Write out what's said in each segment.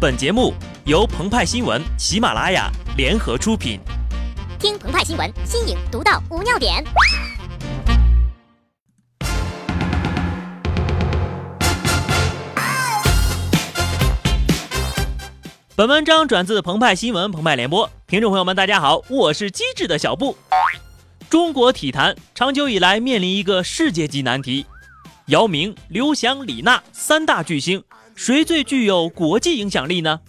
本节目由澎湃新闻、喜马拉雅联合出品。听澎湃新闻，新颖独到，无尿点。本文章转自澎湃新闻、澎湃联播。听众朋友们，大家好，我是机智的小布。中国体坛长久以来面临一个世界级难题：姚明、刘翔、李娜三大巨星。谁最具有国际影响力呢？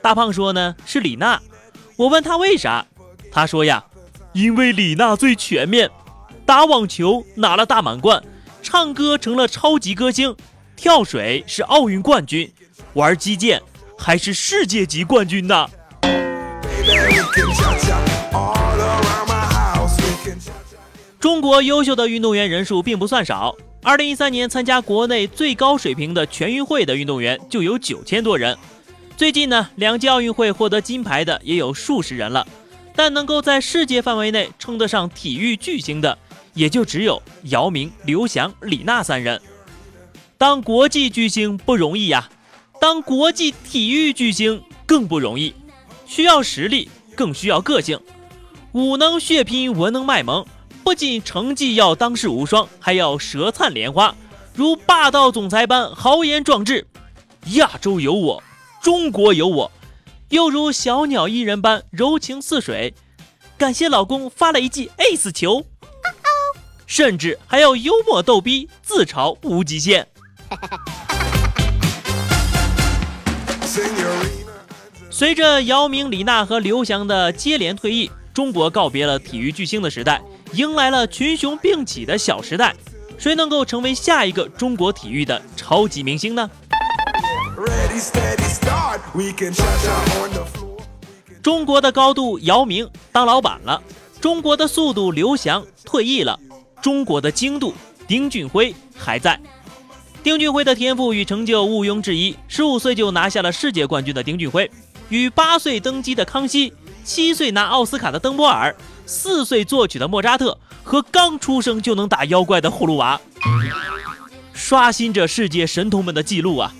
大胖说呢是李娜。我问他为啥，他说呀，因为李娜最全面，打网球拿了大满贯，唱歌成了超级歌星，跳水是奥运冠军，玩击剑还是世界级冠军呢。中国优秀的运动员人数并不算少。二零一三年参加国内最高水平的全运会的运动员就有九千多人。最近呢，两届奥运会获得金牌的也有数十人了，但能够在世界范围内称得上体育巨星的，也就只有姚明、刘翔、李娜三人。当国际巨星不容易呀，当国际体育巨星更不容易，需要实力，更需要个性，武能血拼，文能卖萌。不仅成绩要当世无双，还要舌灿莲花，如霸道总裁般豪言壮志。亚洲有我，中国有我，又如小鸟依人般柔情似水。感谢老公发了一记 ace 球，甚至还要幽默逗逼，自嘲无极限。随着姚明、李娜和刘翔的接连退役，中国告别了体育巨星的时代。迎来了群雄并起的小时代，谁能够成为下一个中国体育的超级明星呢？中国的高度，姚明当老板了；中国的速度，刘翔退役了；中国的精度，丁俊晖还在。丁俊晖的天赋与成就毋庸置疑，十五岁就拿下了世界冠军的丁俊晖，与八岁登基的康熙。七岁拿奥斯卡的登波尔，四岁作曲的莫扎特，和刚出生就能打妖怪的葫芦娃，刷新着世界神童们的记录啊！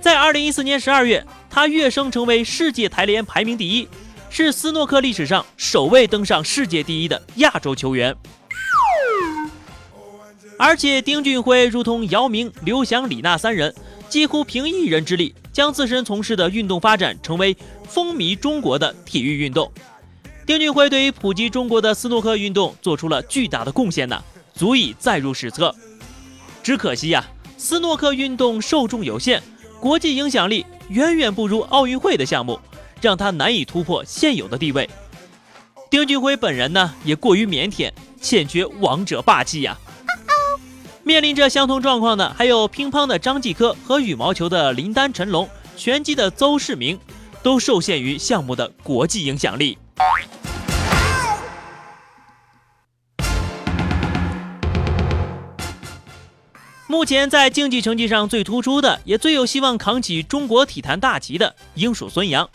在二零一四年十二月，他跃升成为世界台联排名第一，是斯诺克历史上首位登上世界第一的亚洲球员。而且丁俊晖如同姚明、刘翔、李娜三人，几乎凭一人之力。将自身从事的运动发展成为风靡中国的体育运动，丁俊晖对于普及中国的斯诺克运动做出了巨大的贡献呢，足以载入史册。只可惜呀，斯诺克运动受众有限，国际影响力远远不如奥运会的项目，让他难以突破现有的地位。丁俊晖本人呢，也过于腼腆，欠缺王者霸气呀。面临着相同状况的还有乒乓的张继科和羽毛球的林丹、陈龙，拳击的邹市明，都受限于项目的国际影响力。目前在竞技成绩上最突出的，也最有希望扛起中国体坛大旗的，应属孙杨。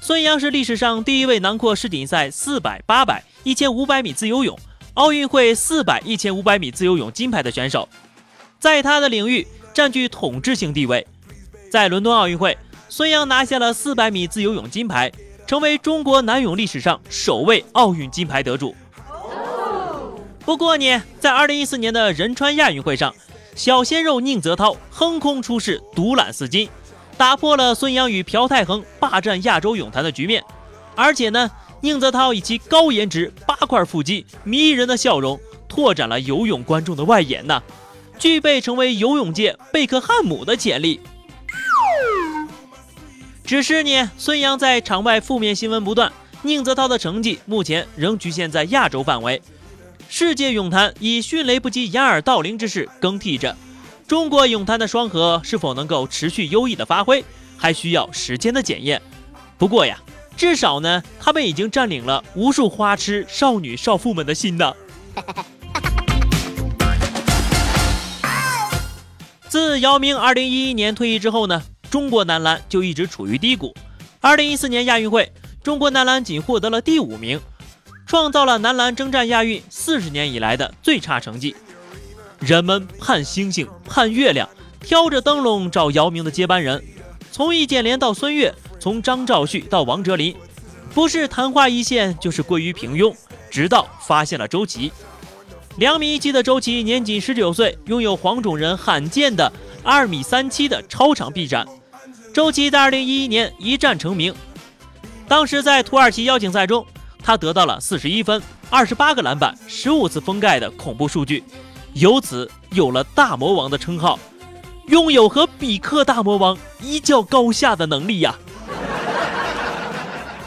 孙杨是历史上第一位囊括世锦赛四百、八百、一千五百米自由泳。奥运会四百、一千五百米自由泳金牌的选手，在他的领域占据统治性地位。在伦敦奥运会，孙杨拿下了四百米自由泳金牌，成为中国男泳历史上首位奥运金牌得主。不过呢，在二零一四年的仁川亚运会上，小鲜肉宁泽涛横空出世，独揽四金，打破了孙杨与朴泰恒霸占亚洲泳坛的局面，而且呢。宁泽涛以其高颜值、八块腹肌、迷人的笑容，拓展了游泳观众的外延呐，具备成为游泳界贝克汉姆的潜力。只是呢，孙杨在场外负面新闻不断，宁泽涛的成绩目前仍局限在亚洲范围。世界泳坛以迅雷不及掩耳盗铃之势更替着，中国泳坛的双核是否能够持续优异的发挥，还需要时间的检验。不过呀。至少呢，他们已经占领了无数花痴少女少妇们的心呢。自姚明2011年退役之后呢，中国男篮就一直处于低谷。2014年亚运会，中国男篮仅获得了第五名，创造了男篮征战亚运四十年以来的最差成绩。人们盼星星盼月亮，挑着灯笼找姚明的接班人。从易建联到孙悦，从张兆旭到王哲林，不是昙花一现，就是归于平庸。直到发现了周琦，两米一七的周琦年仅十九岁，拥有黄种人罕见的二米三七的超长臂展。周琦在二零一一年一战成名，当时在土耳其邀请赛中，他得到了四十一分、二十八个篮板、十五次封盖的恐怖数据，由此有了大魔王的称号。拥有和比克大魔王一较高下的能力呀！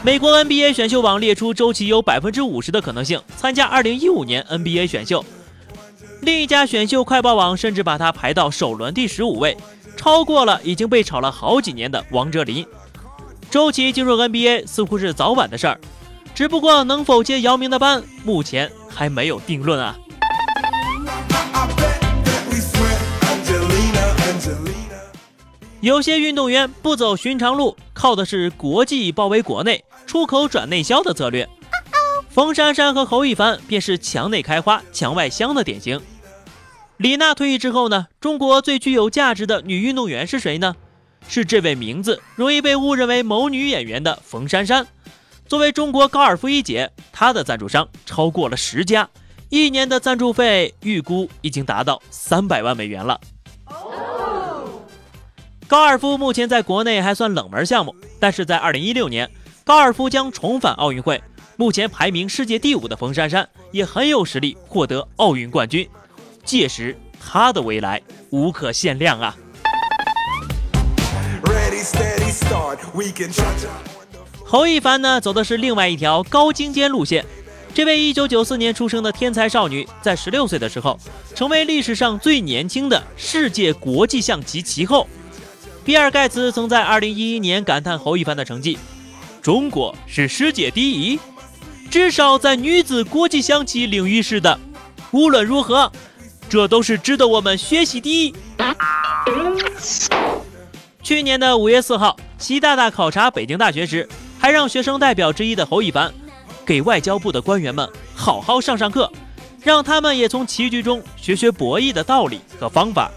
美国 NBA 选秀网列出周琦有百分之五十的可能性参加二零一五年 NBA 选秀，另一家选秀快报网甚至把他排到首轮第十五位，超过了已经被炒了好几年的王哲林。周琦进入 NBA 似乎是早晚的事儿，只不过能否接姚明的班，目前还没有定论啊。有些运动员不走寻常路，靠的是国际包围国内、出口转内销的策略。冯珊珊和侯一凡便是墙内开花、墙外香的典型。李娜退役之后呢？中国最具有价值的女运动员是谁呢？是这位名字容易被误认为某女演员的冯珊珊。作为中国高尔夫一姐，她的赞助商超过了十家，一年的赞助费预估已经达到三百万美元了。高尔夫目前在国内还算冷门项目，但是在二零一六年，高尔夫将重返奥运会。目前排名世界第五的冯珊珊也很有实力获得奥运冠军，届时他的未来无可限量啊！侯一凡呢，走的是另外一条高精尖路线。这位1994年出生的天才少女，在16岁的时候，成为历史上最年轻的世界国际象棋棋后。比尔·盖茨曾在2011年感叹侯一凡的成绩：“中国是世界第一，至少在女子国际象棋领域是的。无论如何，这都是值得我们学习的。”去年的五月四号，习大大考察北京大学时，还让学生代表之一的侯一凡给外交部的官员们好好上上课，让他们也从棋局中学学博弈的道理和方法。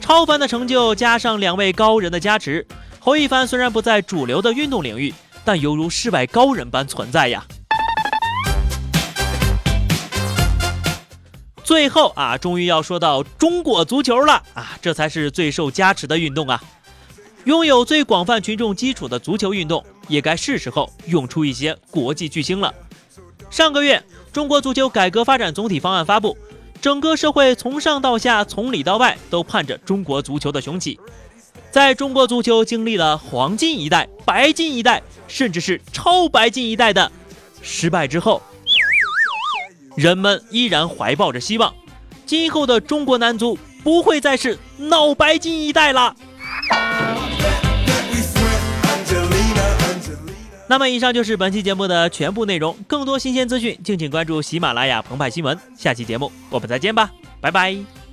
超凡的成就加上两位高人的加持，侯一凡虽然不在主流的运动领域，但犹如世外高人般存在呀。最后啊，终于要说到中国足球了啊，这才是最受加持的运动啊！拥有最广泛群众基础的足球运动，也该是时候涌出一些国际巨星了。上个月，中国足球改革发展总体方案发布。整个社会从上到下，从里到外，都盼着中国足球的雄起。在中国足球经历了黄金一代、白金一代，甚至是超白金一代的失败之后，人们依然怀抱着希望，今后的中国男足不会再是脑白金一代了。那么，以上就是本期节目的全部内容。更多新鲜资讯，敬请关注喜马拉雅澎湃新闻。下期节目我们再见吧，拜拜。